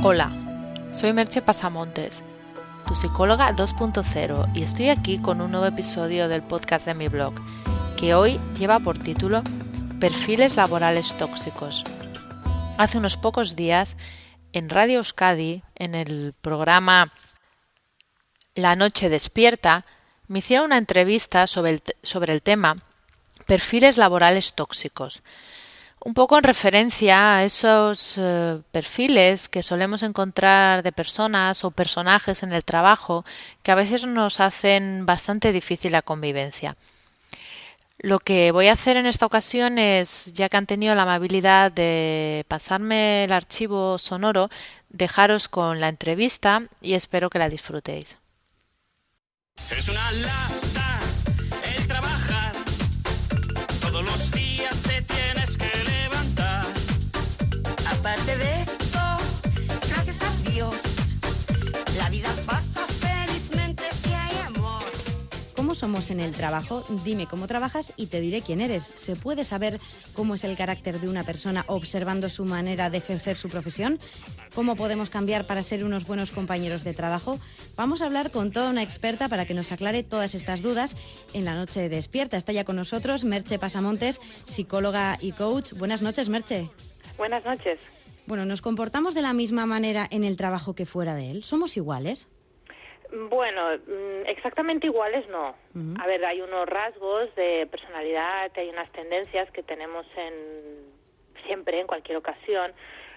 Hola, soy Merche Pasamontes, tu psicóloga 2.0 y estoy aquí con un nuevo episodio del podcast de mi blog, que hoy lleva por título Perfiles laborales tóxicos. Hace unos pocos días, en Radio Euskadi, en el programa La Noche Despierta, me hicieron una entrevista sobre el, sobre el tema Perfiles laborales tóxicos un poco en referencia a esos eh, perfiles que solemos encontrar de personas o personajes en el trabajo que a veces nos hacen bastante difícil la convivencia. Lo que voy a hacer en esta ocasión es, ya que han tenido la amabilidad de pasarme el archivo sonoro, dejaros con la entrevista y espero que la disfrutéis. Somos en el trabajo, dime cómo trabajas y te diré quién eres. ¿Se puede saber cómo es el carácter de una persona observando su manera de ejercer su profesión? ¿Cómo podemos cambiar para ser unos buenos compañeros de trabajo? Vamos a hablar con toda una experta para que nos aclare todas estas dudas en la noche despierta. Está ya con nosotros Merche Pasamontes, psicóloga y coach. Buenas noches, Merche. Buenas noches. Bueno, ¿nos comportamos de la misma manera en el trabajo que fuera de él? ¿Somos iguales? Bueno, mm, exactamente iguales no. A ver, hay unos rasgos de personalidad, hay unas tendencias que tenemos en siempre, en cualquier ocasión.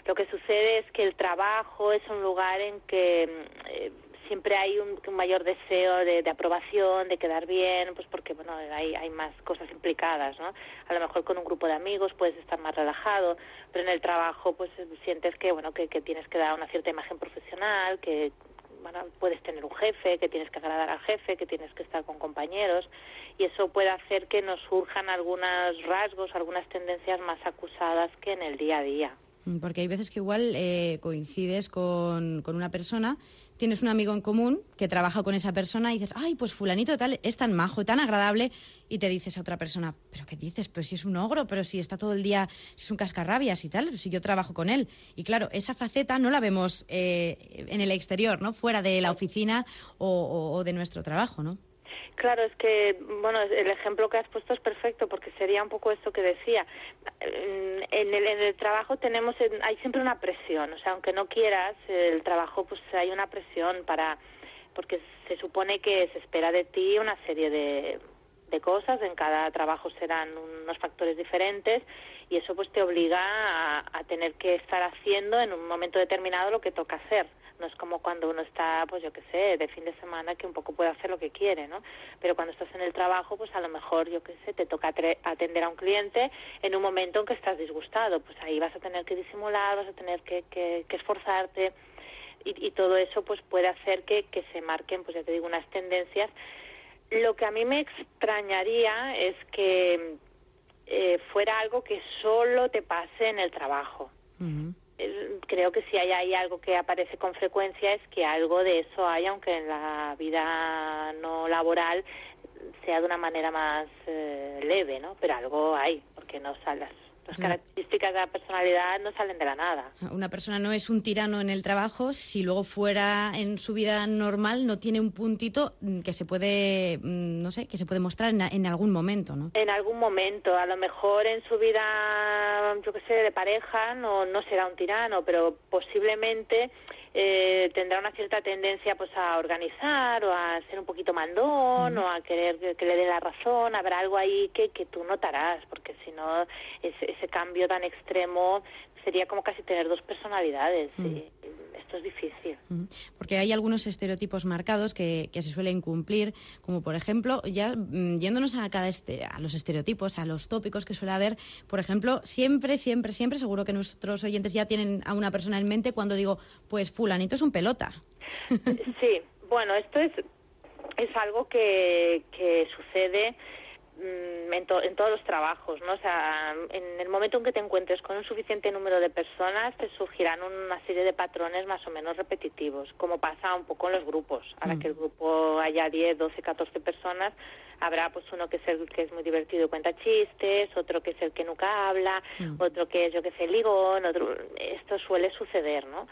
Lo que sucede es que el trabajo es un lugar en que mm, eh, siempre hay un, mayor deseo de, aprobación, de quedar bien, pues porque bueno hay, hay más cosas implicadas, ¿no? A lo mejor con un grupo de amigos puedes estar más relajado, pero en el trabajo pues sientes que bueno que, que tienes que dar una cierta imagen profesional, que puedes tener un jefe, que tienes que agradar al jefe, que tienes que estar con compañeros y eso puede hacer que nos surjan algunos rasgos, algunas tendencias más acusadas que en el día a día. Mm, porque hay veces que igual eh, coincides con, con, una persona, tienes un amigo en común que trabaja con esa persona y dices, ay, pues fulanito tal es tan majo, tan agradable, y te dices a otra persona, pero ¿qué dices? Pues si es un ogro, pero si está todo el día, si es un cascarrabias y tal, si yo trabajo con él. Y claro, esa faceta no la vemos eh, en el exterior, ¿no? Fuera de la oficina o, o de nuestro trabajo, ¿no? Claro, es que, bueno, el ejemplo que has puesto es perfecto porque sería un poco esto que decía. En el, en el trabajo tenemos, hay siempre una presión, o sea, aunque no quieras, el trabajo, pues hay una presión para, porque se supone que se espera de ti una serie de, de cosas, en cada trabajo serán unos factores diferentes y eso pues te obliga a, a tener que estar haciendo en un momento determinado lo que toca hacer no es como cuando uno está, pues yo qué sé, de fin de semana que un poco puede hacer lo que quiere, ¿no? Pero cuando estás en el trabajo, pues a lo mejor, yo qué sé, te toca atender a un cliente en un momento en que estás disgustado, pues ahí vas a tener que disimular, vas a tener que, que, esforzarte y, y, todo eso pues puede hacer que, que se marquen, pues ya te digo, unas tendencias. Lo que a mí me extrañaría es que eh, fuera algo que solo te pase en el trabajo creo que si hay, algo que aparece con frecuencia es que algo de eso hay, aunque en la vida no laboral sea de una manera más eh, leve, ¿no? Pero algo hay, porque no salas las características de la personalidad no salen de la nada. Una persona no es un tirano en el trabajo si luego fuera en su vida normal no tiene un puntito mm, que se puede, mm, no sé, que se puede mostrar en, algún momento, ¿no? En algún momento, a lo mejor en su vida, yo qué sé, de pareja no, no será un tirano, pero posiblemente eh, tendrá una cierta tendencia pues a organizar o a ser un poquito mandón o a querer que, le dé la razón, habrá algo ahí que, que tú notarás, porque si no ese, ese cambio tan extremo sería como casi tener dos personalidades. Y esto es difícil. Porque hay algunos estereotipos marcados que, que, se suelen cumplir, como por ejemplo, ya mm, yéndonos a cada este, a los estereotipos, a los tópicos que suele haber, por ejemplo, siempre, siempre, siempre, seguro que nuestros oyentes ya tienen a una persona en mente cuando digo, pues fulanito es un pelota. Sí, bueno, esto es, es algo que, que sucede Mm, en, en, todos los trabajos, ¿no? O sea, en el momento en que te encuentres con un suficiente número de personas, te surgirán una serie de patrones más o menos repetitivos, como pasa un poco en los grupos. Ahora mm. que el grupo haya 10, 12, 14 personas, habrá pues uno que es el que es muy divertido y cuenta chistes, otro que es el que nunca habla, mm. otro que es yo que sé ligón, otro esto suele suceder, ¿no?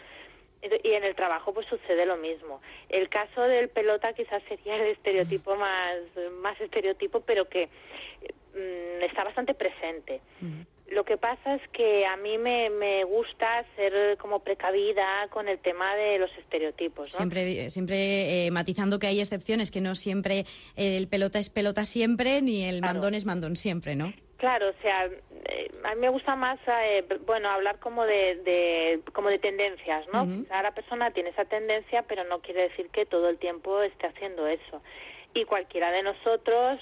Y en el trabajo pues sucede lo mismo. El caso del pelota quizás sería el estereotipo más, más estereotipo, pero que mm, está bastante presente. Lo que pasa es que a mí me, me gusta ser como precavida con el tema de los estereotipos. Siempre, siempre eh, matizando que hay excepciones, que no siempre el pelota es pelota siempre, ni el mandón es mandón siempre, ¿no? Claro, o sea, eh, a mí me gusta más, eh, bueno, hablar como de, de, como de tendencias, ¿no? Cada persona tiene esa tendencia, pero no quiere decir que todo el tiempo esté haciendo eso. Y cualquiera de nosotros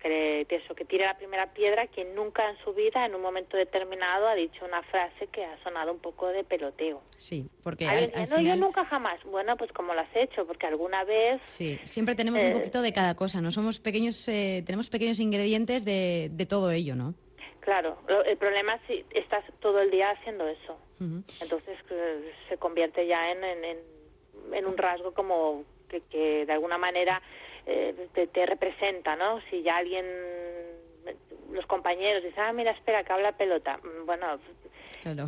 que, eso, que tire la primera piedra quien nunca en su vida, en un momento determinado, ha dicho una frase que ha sonado un poco de peloteo. Sí, porque no, yo nunca jamás. Bueno, pues como lo has hecho, porque alguna vez... Sí, siempre tenemos un eh, poquito de cada cosa, ¿no? Somos pequeños, eh, tenemos pequeños ingredientes de, de todo ello, ¿no? Claro, el problema es si estás todo el día haciendo eso. Entonces eh, se convierte ya en, en, en, un rasgo como que, que de alguna manera eh, te, representa, ¿no? Si ya alguien, los compañeros dicen, ah, mira, espera, que habla pelota. Mm, bueno,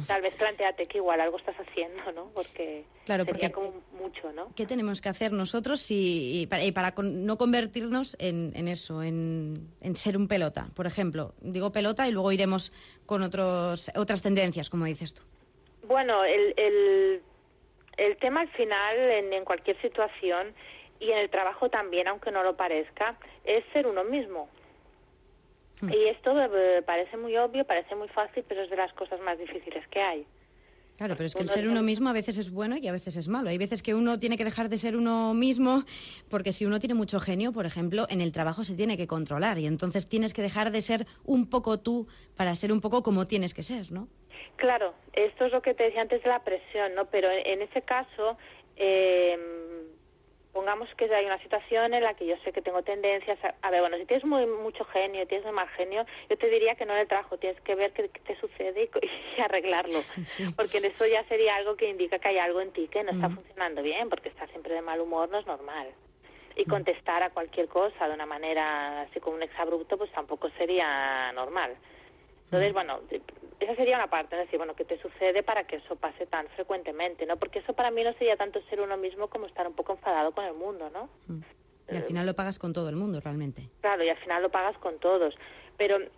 tal vez planteate que igual algo estás haciendo, ¿no? Porque claro, sería como mucho, ¿no? ¿Qué tenemos que hacer nosotros y, para, no convertirnos en, eso, en, ser un pelota? Por ejemplo, digo pelota y luego iremos con otros, otras tendencias, como dices tú. Bueno, el, el, el tema al final, en, en cualquier situación, y en el trabajo también, aunque no lo parezca, es ser uno mismo. Hmm. Y esto eh, parece muy obvio, parece muy fácil, pero es de las cosas más difíciles que hay. Claro, pero es que el ser uno mismo a veces es bueno y a veces es malo. Hay veces que uno tiene que dejar de ser uno mismo porque si uno tiene mucho genio, por ejemplo, en el trabajo se tiene que controlar y entonces tienes que dejar de ser un poco tú para ser un poco como tienes que ser, ¿no? Claro, esto es lo que te decía antes de la presión, ¿no? Pero en ese caso, eh, pongamos que hay una situación en la que yo sé que tengo tendencias a, ver, bueno, si tienes muy, mucho genio, tienes muy mal genio, yo te diría que no en el trabajo, tienes que ver qué, te sucede y, arreglarlo, porque en eso ya sería algo que indica que hay algo en ti que no está funcionando bien, porque estar siempre de mal humor no es normal. Y contestar a cualquier cosa de una manera así como un exabrupto, pues tampoco sería normal. Entonces, bueno, esa sería una parte, es decir, bueno, ¿qué te sucede para que eso pase tan frecuentemente, no? Porque eso para mí no sería tanto ser uno mismo como estar un poco enfadado con el mundo, ¿no? Mm. Y al final lo pagas con todo el mundo, realmente. Claro, y al final lo pagas con todos. Pero el,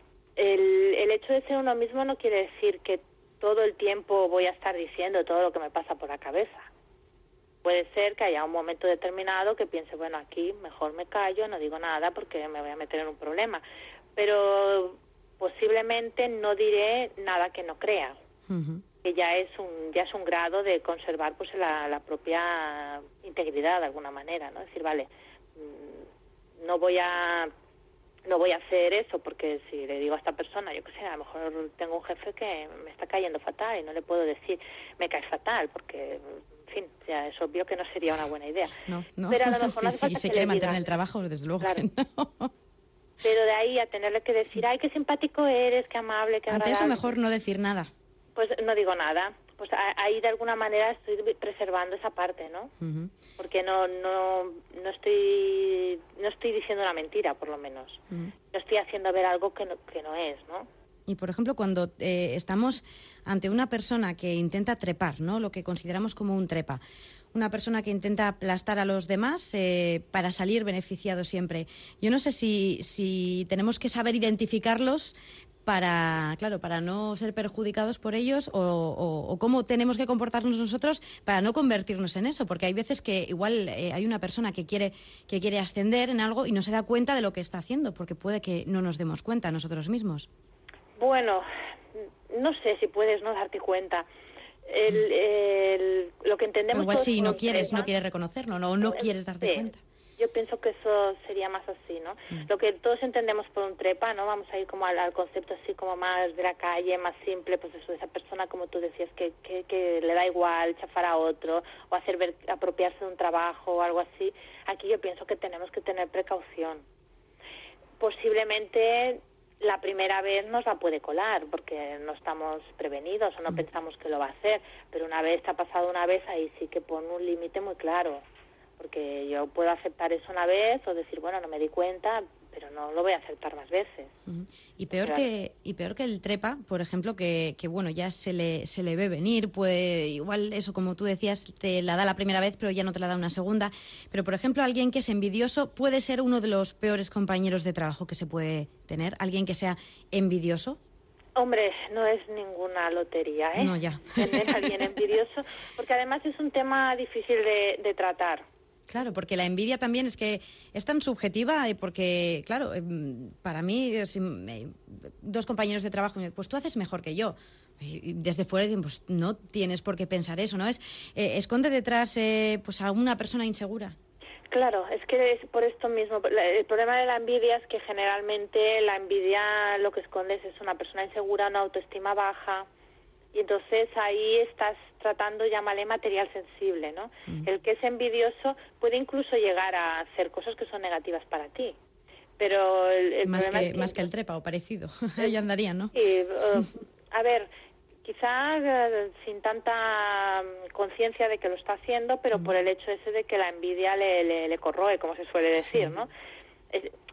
el hecho de ser uno mismo no quiere decir que todo el tiempo voy a estar diciendo todo lo que me pasa por la cabeza. Puede ser que haya un momento determinado que piense, bueno, aquí mejor me callo, no digo nada porque me voy a meter en un problema. Pero posiblemente no diré nada que no crea. que ya es un ya es un grado de conservar pues la, propia integridad de alguna manera no decir vale mm, no voy a no voy a hacer eso porque si le digo a esta persona yo qué sé a lo mejor tengo un jefe que me está cayendo fatal y no le puedo decir me caes fatal porque en fin ya es obvio que no sería una buena idea. No no. Pero a lo mejor si se quiere mantener el trabajo desde luego que no pero de ahí a tenerle que decir, ay, qué simpático eres, qué amable, qué Ante eso mejor no decir nada. Pues no digo nada. Pues ahí de alguna manera estoy preservando esa parte, ¿no? Porque no, no, no estoy, no estoy diciendo una mentira, por lo menos. No estoy haciendo ver algo que no, que no es, ¿no? Y, por ejemplo, cuando eh, estamos ante una persona que intenta trepar, ¿no? Lo que consideramos como un trepa una persona que intenta aplastar a los demás eh, para salir beneficiado siempre. Yo no sé si, si tenemos que saber identificarlos para, claro, para no ser perjudicados por ellos o, cómo tenemos que comportarnos nosotros para no convertirnos en eso, porque hay veces que igual eh, hay una persona que quiere, que quiere ascender en algo y no se da cuenta de lo que está haciendo, porque puede que no nos demos cuenta nosotros mismos. Bueno, no sé si puedes no darte cuenta el, lo que entendemos igual si no quieres no quieres reconocerlo no no quieres darte cuenta. yo pienso que eso sería más así no mm. lo que todos entendemos por un trepa no vamos a ir como al, concepto así como más de la calle más simple pues eso esa persona como tú decías que, que, que le da igual chafar a otro o hacer ver, apropiarse de un trabajo o algo así. Aquí yo pienso que tenemos que tener precaución. Posiblemente la primera vez nos la puede colar porque no estamos prevenidos o no mm. pensamos que lo va a hacer, pero una vez te ha pasado una vez ahí sí que pone un límite muy claro, porque yo puedo aceptar eso una vez o decir, bueno, no me di cuenta, pero no lo voy a aceptar más veces. Y peor que y peor que el trepa, por ejemplo, que, que, bueno, ya se le se le ve venir, puede igual eso como tú decías te la da la primera vez, pero ya no te la da una segunda, pero por ejemplo, alguien que es envidioso puede ser uno de los peores compañeros de trabajo que se puede tener, alguien que sea envidioso. Hombre, no es ninguna lotería, ¿eh? No, ya. Tener a alguien envidioso, porque además es un tema difícil de tratar Claro, porque la envidia también es que es tan subjetiva, eh, porque, claro, em, para mí, dos compañeros de trabajo, pues tú haces mejor que yo. Y desde fuera pues no tienes por qué pensar eso, ¿no? Es eh, esconde detrás eh, pues a una persona insegura. Claro, es que es por esto mismo. El problema de la envidia es que generalmente la envidia lo que escondes es una persona insegura, una autoestima baja, y entonces ahí estás tratando, llámale material sensible, ¿no? Mm. El que es envidioso puede incluso llegar a hacer cosas que son negativas para ti. Pero el, más, que, más que el trepa o parecido, ahí andaría, ¿no? Sí, uh, a ver, quizá uh, sin tanta mm, conciencia de que lo está haciendo, pero mm. por el hecho ese de que la envidia le, le, corroe, como se suele decir, ¿no?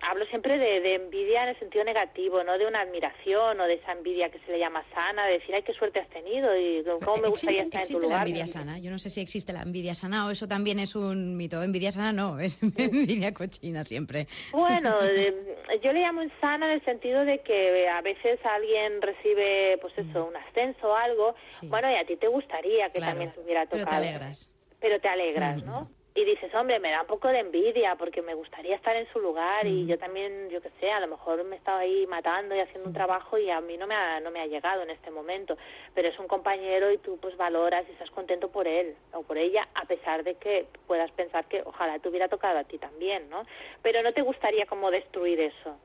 Hablo siempre de, envidia en el sentido negativo, no de una admiración o de esa envidia que se le llama sana, de decir, ay, qué suerte has tenido y cómo me gustaría estar en tu lugar. la envidia sana? Yo no sé si existe la envidia sana o eso también es un mito. Envidia sana no, es envidia cochina siempre. Bueno, yo le llamo sana en el sentido de que a veces alguien recibe, pues eso, mm. un ascenso o algo, bueno, y a ti te gustaría que también tuviera tocado. Pero te alegras. Pero te alegras, ¿no? Y dices, hombre, me da un poco de envidia porque me gustaría estar en su lugar y yo también, yo qué sé, a lo mejor me estaba ahí matando y haciendo un trabajo y a mí no me ha, no me ha llegado en este momento, pero es un compañero y tú pues valoras y estás contento por él o por ella a pesar de que puedas pensar que ojalá te hubiera tocado a ti también, ¿no? Pero no te gustaría como destruir eso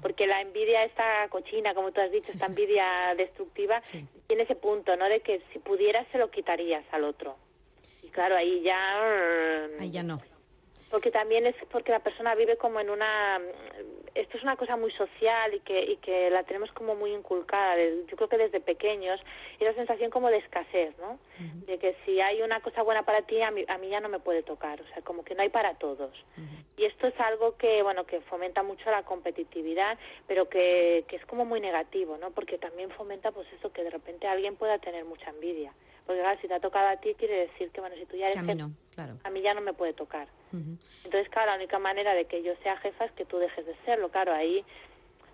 porque la envidia esta cochina, como tú has dicho, esta envidia destructiva, tiene ese punto, ¿no? De que si pudieras se lo quitarías al otro claro, ahí ya... Ahí ya no. Porque también es porque la persona vive como en una... Esto es una cosa muy social y que, y que la tenemos como muy inculcada. Yo creo que desde pequeños y la sensación como de escasez, ¿no? De que si hay una cosa buena para ti, a mí, a mí ya no me puede tocar. O sea, como que no hay para todos. Y esto es algo que, bueno, que fomenta mucho la competitividad, pero que, que es como muy negativo, ¿no? Porque también fomenta, pues eso, que de repente alguien pueda tener mucha envidia. Porque claro, si te ha tocado a ti, quiere decir que, bueno, si tú ya eres... A mí no, claro. A mí ya no me puede tocar. Entonces, claro, la única manera de que yo sea jefa es que tú dejes de serlo. Claro, ahí...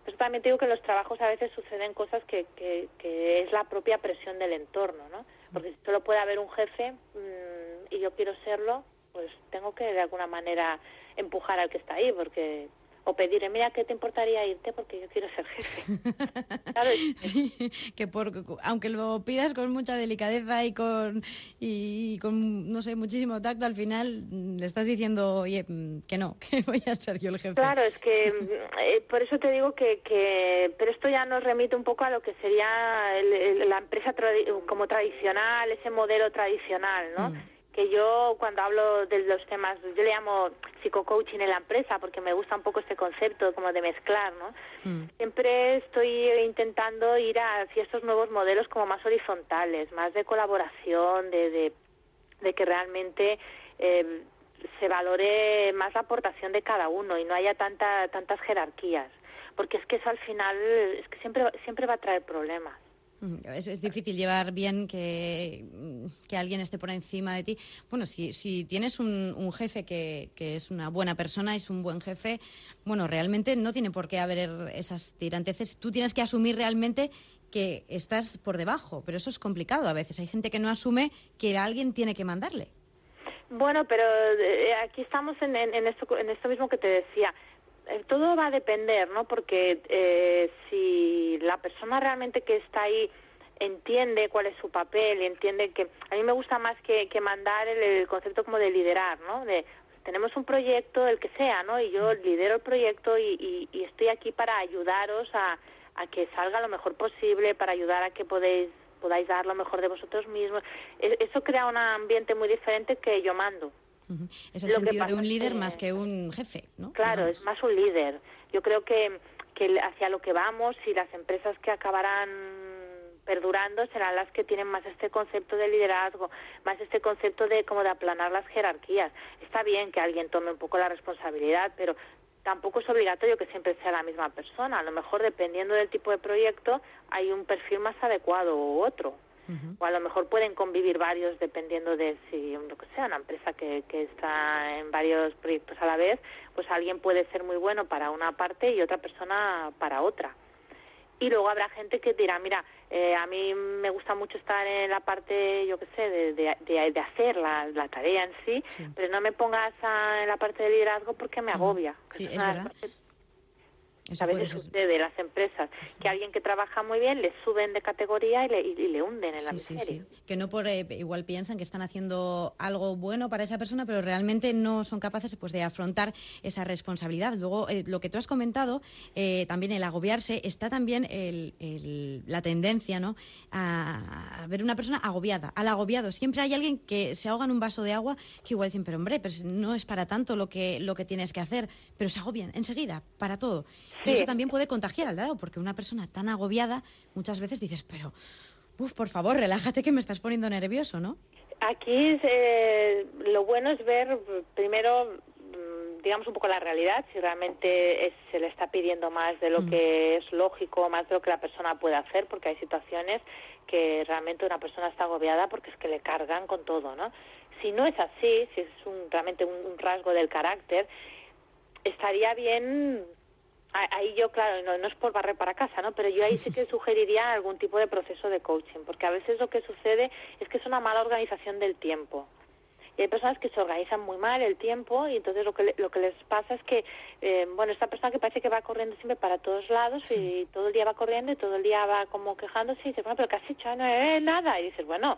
Pues también te digo que en los trabajos a veces suceden cosas que, que, que es la propia presión del entorno, ¿no? Porque si solo puede haber un jefe mm, y yo quiero serlo, pues tengo que de alguna manera empujar al que está ahí, porque o pedirle, mira, ¿qué te importaría irte? Porque yo quiero ser jefe. Sí, que por, aunque lo pidas con mucha delicadeza y con, y con, no sé, muchísimo tacto, al final le estás diciendo, oye, que no, que voy a ser yo el jefe. Claro, es que eh, por eso te digo que, que, pero esto ya nos remite un poco a lo que sería la empresa como tradicional, ese modelo tradicional, ¿no? Mm que yo cuando hablo de los temas, yo le llamo psicocoaching en la empresa porque me gusta un poco este concepto como de mezclar, ¿no? Mm. Siempre estoy intentando ir hacia estos nuevos modelos como más horizontales, más de colaboración, de, de, que realmente eh, se valore más la aportación de cada uno y no haya tanta, tantas jerarquías, porque es que eso al final es que siempre siempre va a traer problemas. Es, es, difícil llevar bien que, que, alguien esté por encima de ti. Bueno, si, si tienes un, un jefe que, que, es una buena persona, es un buen jefe, bueno, realmente no tiene por qué haber esas tiranteces. Tú tienes que asumir realmente que estás por debajo, pero eso es complicado a veces. Hay gente que no asume que alguien tiene que mandarle. Bueno, pero eh, aquí estamos en, en, en, esto, en esto mismo que te decía. Eh, todo va a depender, ¿no? Porque eh, si la persona realmente que está ahí entiende cuál es su papel y entiende que a mí me gusta más que, que mandar el, concepto como de liderar, ¿no? De tenemos un proyecto, el que sea, ¿no? Y yo lidero el proyecto y, y, estoy aquí para ayudaros a, a, que salga lo mejor posible, para ayudar a que podéis podáis dar lo mejor de vosotros mismos. E, eso crea un ambiente muy diferente que yo mando. Es el sentido de un líder más que un jefe, ¿no? Claro, es más un líder. Yo creo que, que hacia lo que vamos y las empresas que acabarán perdurando serán las que tienen más este concepto de liderazgo, más este concepto de como de aplanar las jerarquías. Está bien que alguien tome un poco la responsabilidad, pero tampoco es obligatorio que siempre sea la misma persona. A lo mejor, dependiendo del tipo de proyecto, hay un perfil más adecuado u otro. O a lo mejor pueden convivir varios dependiendo de si, lo que sea, una empresa que, que está en varios proyectos a la vez, pues alguien puede ser muy bueno para una parte y otra persona para otra. Y luego habrá gente que dirá, mira, eh, a mí me gusta mucho estar en la parte, yo qué sé, de, de, de, hacer la, la, tarea en sí, pero no me pongas en la parte de liderazgo porque me agobia. Sí, es verdad a veces sucede las empresas que alguien que trabaja muy bien le suben de categoría y le, y, le hunden en la miseria. Sí, sí. Que no por eh, igual piensan que están haciendo algo bueno para esa persona, pero realmente no son capaces pues de afrontar esa responsabilidad. Luego eh, lo que tú has comentado, eh, también el agobiarse, está también el, la tendencia, ¿no? A, ver una persona agobiada, al agobiado. Siempre hay alguien que se ahoga en un vaso de agua que igual dicen, pero hombre, pues no es para tanto lo que lo que tienes que hacer, pero se agobian enseguida para todo. Y eso también puede contagiar al lado, porque una persona tan agobiada muchas veces dices, pero, uf, por favor, relájate que me estás poniendo nervioso, ¿no? Aquí eh, lo bueno es ver primero mm, digamos un poco la realidad, si realmente se le está pidiendo más de lo mm. que es lógico, más de lo que la persona puede hacer, porque hay situaciones que realmente una persona está agobiada porque es que le cargan con todo, ¿no? Si no es así, si es un, realmente un rasgo del carácter, estaría bien Ahí yo, claro, no, es por barrer para casa, ¿no? Pero yo ahí sí que sugeriría algún tipo de proceso de coaching, porque a veces lo que sucede es que es una mala organización del tiempo. Y hay personas que se organizan muy mal el tiempo y entonces lo que, lo que les pasa es que, eh, bueno, esta persona que parece que va corriendo siempre para todos lados y todo el día va corriendo y todo el día va como quejándose y dice, bueno, pero ¿qué has hecho? No, eh, nada. Y dices, bueno,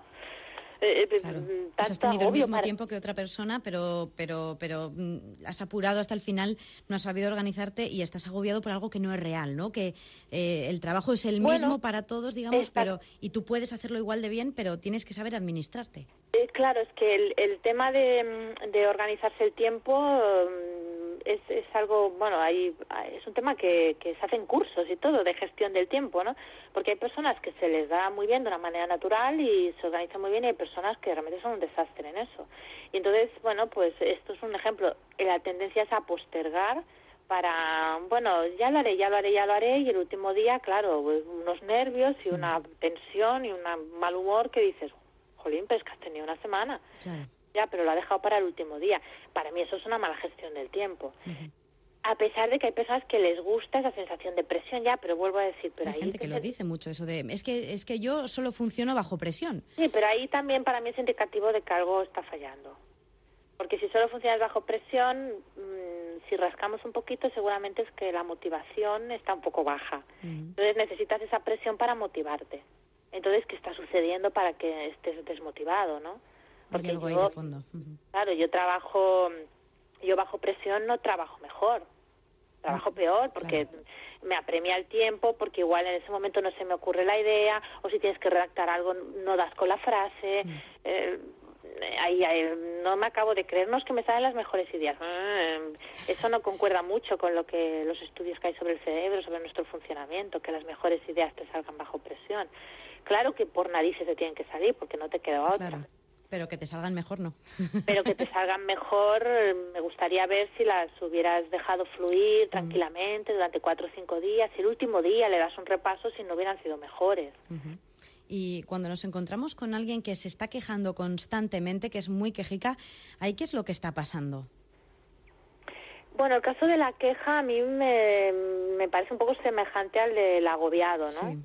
eh, eh, mm, has tenido el mismo tiempo que otra persona, pero, pero, pero mm, has apurado hasta el final, no has sabido organizarte y estás agobiado por algo que no es real, ¿no? Que eh, el trabajo es el mismo para todos, digamos, pero y tú puedes hacerlo igual de bien, pero tienes que saber administrarte. claro, es que el, el tema de, mm, de organizarse el tiempo es, es algo, bueno, hay, es un tema que, que se hacen cursos y todo de gestión del tiempo, ¿no? Porque hay personas que se les da muy bien de una manera natural y se organizan muy bien y hay personas que realmente son un desastre en eso. Y entonces, bueno, pues esto es un ejemplo. La tendencia es a postergar para, bueno, ya lo haré, ya lo haré, ya lo haré, y el último día, claro, pues unos nervios y una tensión y un mal humor que dices, jolín, pues que has tenido una semana. Ya, pero lo ha dejado para el último día. Para mí eso es una mala gestión del tiempo. A pesar de que hay personas que les gusta esa sensación de presión ya, pero vuelvo a decir, pero hay gente que, lo dice mucho eso de es que es que yo solo funciono bajo presión. Sí, pero ahí también para mí es indicativo de que algo está fallando. Porque si solo funcionas bajo presión, mm, si rascamos un poquito, seguramente es que la motivación está un poco baja. Entonces necesitas esa presión para motivarte. Entonces, ¿qué está sucediendo para que estés desmotivado, no? Porque yo, fondo. Claro, yo trabajo, yo bajo presión no trabajo mejor, trabajo peor porque me apremia el tiempo, porque igual en ese momento no se me ocurre la idea, o si tienes que redactar algo no das con la frase. Eh, ahí, no me acabo de creer, no es que me salen las mejores ideas. Ah, eso no concuerda mucho con lo que los estudios que hay sobre el cerebro, sobre nuestro funcionamiento, que las mejores ideas te salgan bajo presión. Claro que por narices te tienen que salir, porque no te queda otra. Pero que te salgan mejor, no. Pero que te salgan mejor, me gustaría ver si las hubieras dejado fluir mm. tranquilamente durante cuatro o cinco días. Si el último día le das un repaso, si no hubieran sido mejores. Y cuando nos encontramos con alguien que se está quejando constantemente, que es muy quejica, ¿ahí qué es lo que está pasando? Bueno, el caso de la queja a mí me, me parece un poco semejante al del agobiado, ¿no?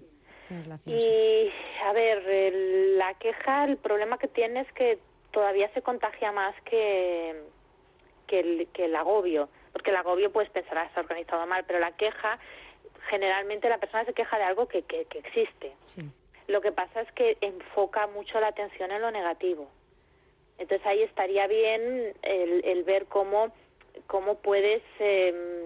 Y, a ver, la queja, el problema que tiene es que todavía se contagia más que, que, el, que el agobio. Porque el agobio, pues, pensará, está organizado mal, pero la queja, generalmente la persona se queja de algo que, que, existe. Lo que pasa es que enfoca mucho la atención en lo negativo. Entonces ahí estaría bien el, el ver cómo, cómo puedes eh,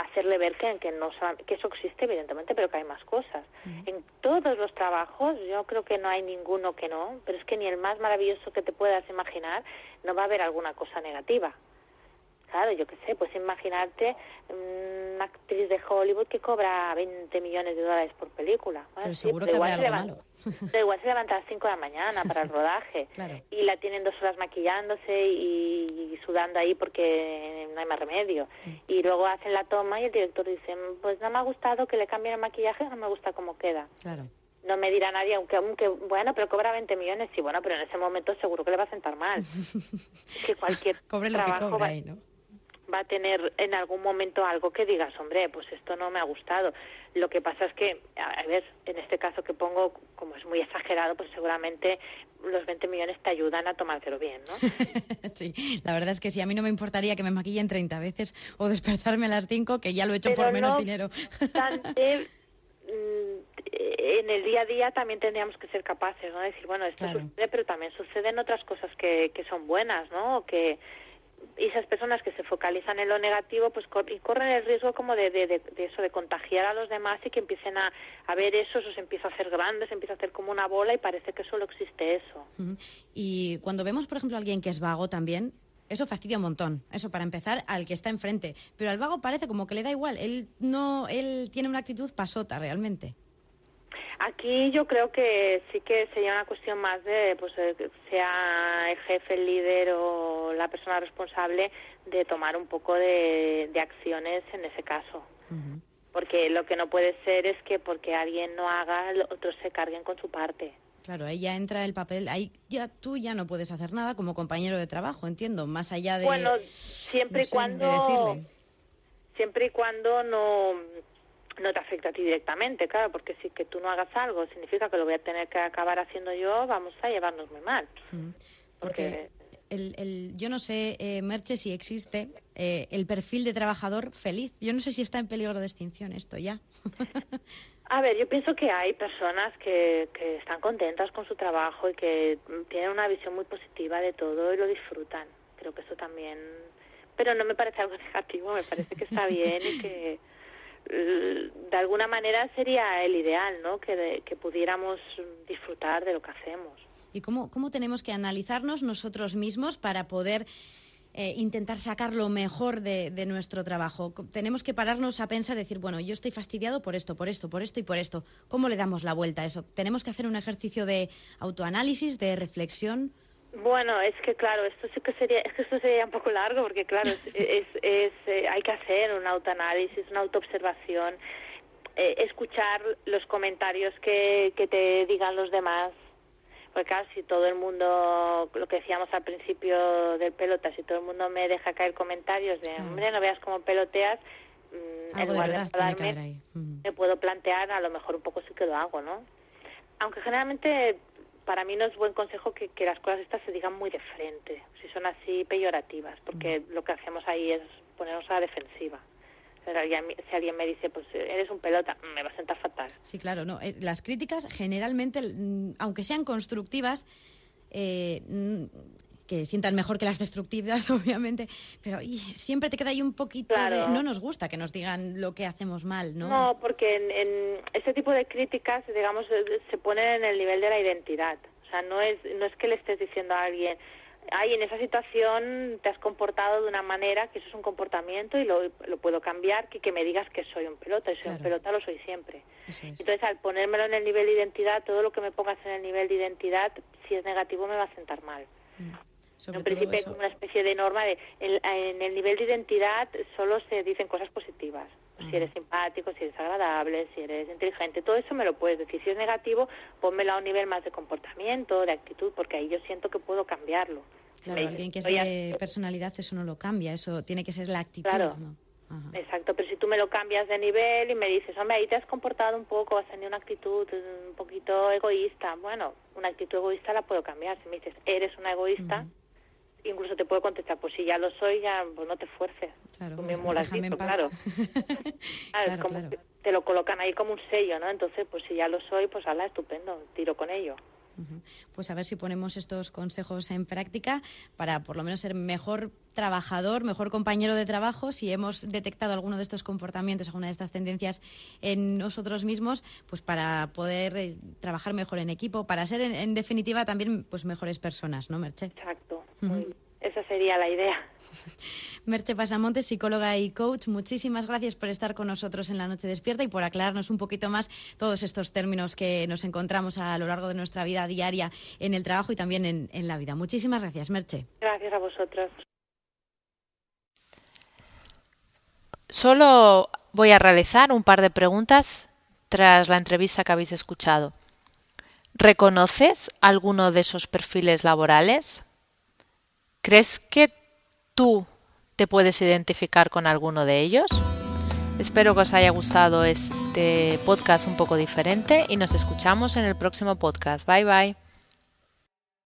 hacerle ver que, que, no, que eso existe, evidentemente, pero que hay más cosas. En todos los trabajos, yo creo que no hay ninguno que no, pero es que ni el más maravilloso que te puedas imaginar no va a haber alguna cosa negativa. Claro, yo qué sé, pues imaginarte una actriz de Hollywood que cobra 20 millones de dólares por película. pero seguro que habrá algo malo. Da igual se levanta a las 5 de la mañana para el rodaje y la tienen dos horas maquillándose y, sudando ahí porque no hay más remedio. Mm. Y luego hacen la toma y el director dice, pues no me ha gustado que le cambien el maquillaje, no me gusta cómo queda. Claro no me dirá nadie, aunque, aunque, bueno, pero cobra 20 millones, sí, bueno, pero en ese momento seguro que le va a sentar mal. que cualquier trabajo va, va, a tener en algún momento algo que digas, hombre, pues esto no me ha gustado. Lo que pasa es que, a ver, en este caso que pongo, como es muy exagerado, pues seguramente los 20 millones te ayudan a tomártelo bien, ¿no? sí, la verdad es que sí, a mí no me importaría que me maquillen 30 veces o despertarme a las 5, que ya lo he hecho por menos dinero. Mm, en el día a día también tendríamos que ser capaces, ¿no? Decir, bueno, esto sucede, pero también suceden otras cosas que, que son buenas, ¿no? que esas personas que se focalizan en lo negativo, pues y corren el riesgo como de, de, eso, de contagiar a los demás y que empiecen a, a ver eso, eso se empieza a hacer grande, se empieza a hacer como una bola y parece que solo existe eso. Y cuando vemos, por ejemplo, a alguien que es vago también, eso fastidia un montón. Eso para empezar al que está enfrente. Pero al vago parece como que le da igual. Él no, él tiene una actitud pasota realmente. Aquí yo creo que sí que sería una cuestión más de, pues, sea el jefe, el líder o la persona responsable de tomar un poco de, acciones en ese caso. Porque lo que no puede ser es que porque alguien no haga, otros se carguen con su parte. Claro, ahí ya entra el papel, ahí ya tú ya no puedes hacer nada como compañero de trabajo, entiendo, más allá de Bueno, siempre y cuando siempre y cuando no no te afecta a ti directamente, claro, porque si que tú no hagas algo significa que lo voy a tener que acabar haciendo yo, vamos a llevarnos muy mal. Porque, el, el, yo no sé, eh, Merche, si existe eh, el perfil de trabajador feliz. Yo no sé si está en peligro de extinción esto ya. A ver, yo pienso que hay personas que, que están contentas con su trabajo y que tienen una visión muy positiva de todo y lo disfrutan. Creo que eso también... Pero no me parece algo negativo, me parece que está bien y que de alguna manera sería el ideal, ¿no? Que, pudiéramos disfrutar de lo que hacemos. ¿Y cómo, cómo tenemos que analizarnos nosotros mismos para poder eh, intentar sacar lo mejor de, nuestro trabajo. Tenemos que pararnos a pensar, decir, bueno, yo estoy fastidiado por esto, por esto, por esto y por esto. ¿Cómo le damos la vuelta a eso? Tenemos que hacer un ejercicio de autoanálisis, de reflexión. Bueno, es que claro, esto sí que sería, es que esto sería un poco largo porque claro, es, es, eh, hay que hacer un autoanálisis, una autoobservación, eh, escuchar los comentarios que, que te digan los demás, porque claro, si todo el mundo, lo que decíamos al principio del pelota, si todo el mundo me deja caer comentarios de, hombre, no veas cómo peloteas, mm, en lugar de, mm. me puedo plantear, a lo mejor un poco sí que lo hago, ¿no? Aunque generalmente para mí no es buen consejo que, que las cosas estas se digan muy de frente, si son así peyorativas, porque lo que hacemos ahí es ponernos a la defensiva si alguien me dice, pues eres un pelota, me va a sentar fatal. Sí, claro, no. Eh, las críticas generalmente, mm, aunque sean constructivas, eh, mm, que sientan mejor que las destructivas, obviamente, pero siempre te queda ahí un poquito de... No nos gusta que nos digan lo que hacemos mal, ¿no? No, porque en, en ese tipo de críticas, digamos, se ponen en el nivel de la identidad. O sea, no es, no es que le estés diciendo a alguien, ay, en esa situación te has comportado de una manera, que eso es un comportamiento y lo, lo puedo cambiar, que, que me digas que soy un pelota, y soy un pelota lo soy siempre. Entonces, al ponérmelo en el nivel de identidad, todo lo que me pongas en el nivel de identidad, si es negativo me va a sentar mal. Mm. En principio es una especie de norma de, en, el nivel de identidad solo se dicen cosas positivas. Si eres simpático, si eres agradable, si eres inteligente, todo eso me lo puedes decir. Si es negativo, pónmelo a un nivel más de comportamiento, de actitud, porque ahí yo siento que puedo cambiarlo. Claro, alguien que es de personalidad eso no lo cambia, eso tiene que ser la actitud, ¿no? Exacto, pero si tú me lo cambias de nivel y me dices, hombre, ahí te has comportado un poco, has tenido una actitud un poquito egoísta, bueno, una actitud egoísta la puedo cambiar. Si me dices, eres una egoísta, incluso te puedo contestar, pues si ya lo soy, ya pues no te fuerces. Claro, tú mismo lo has claro. claro, como te lo colocan ahí como un sello, ¿no? Entonces, pues si ya lo soy, pues habla estupendo, tiro con ello. Pues a ver si ponemos estos consejos en práctica para por lo menos ser mejor trabajador, mejor compañero de trabajo, si hemos detectado alguno de estos comportamientos, alguna de estas tendencias en nosotros mismos, pues para poder eh, trabajar mejor en equipo, para ser en, definitiva también pues mejores personas, ¿no, Merche? Exacto. Esa sería la idea. Merche Pasamontes, psicóloga y coach, muchísimas gracias por estar con nosotros en la Noche Despierta y por aclararnos un poquito más todos estos términos que nos encontramos a lo largo de nuestra vida diaria en el trabajo y también en, en la vida. Muchísimas gracias, Merche. Gracias a vosotros. Solo voy a realizar un par de preguntas tras la entrevista que habéis escuchado. ¿Reconoces alguno de esos perfiles laborales? ¿Crees que tú te puedes identificar con alguno de ellos? Espero que os haya gustado este podcast un poco diferente y nos escuchamos en el próximo podcast. Bye bye.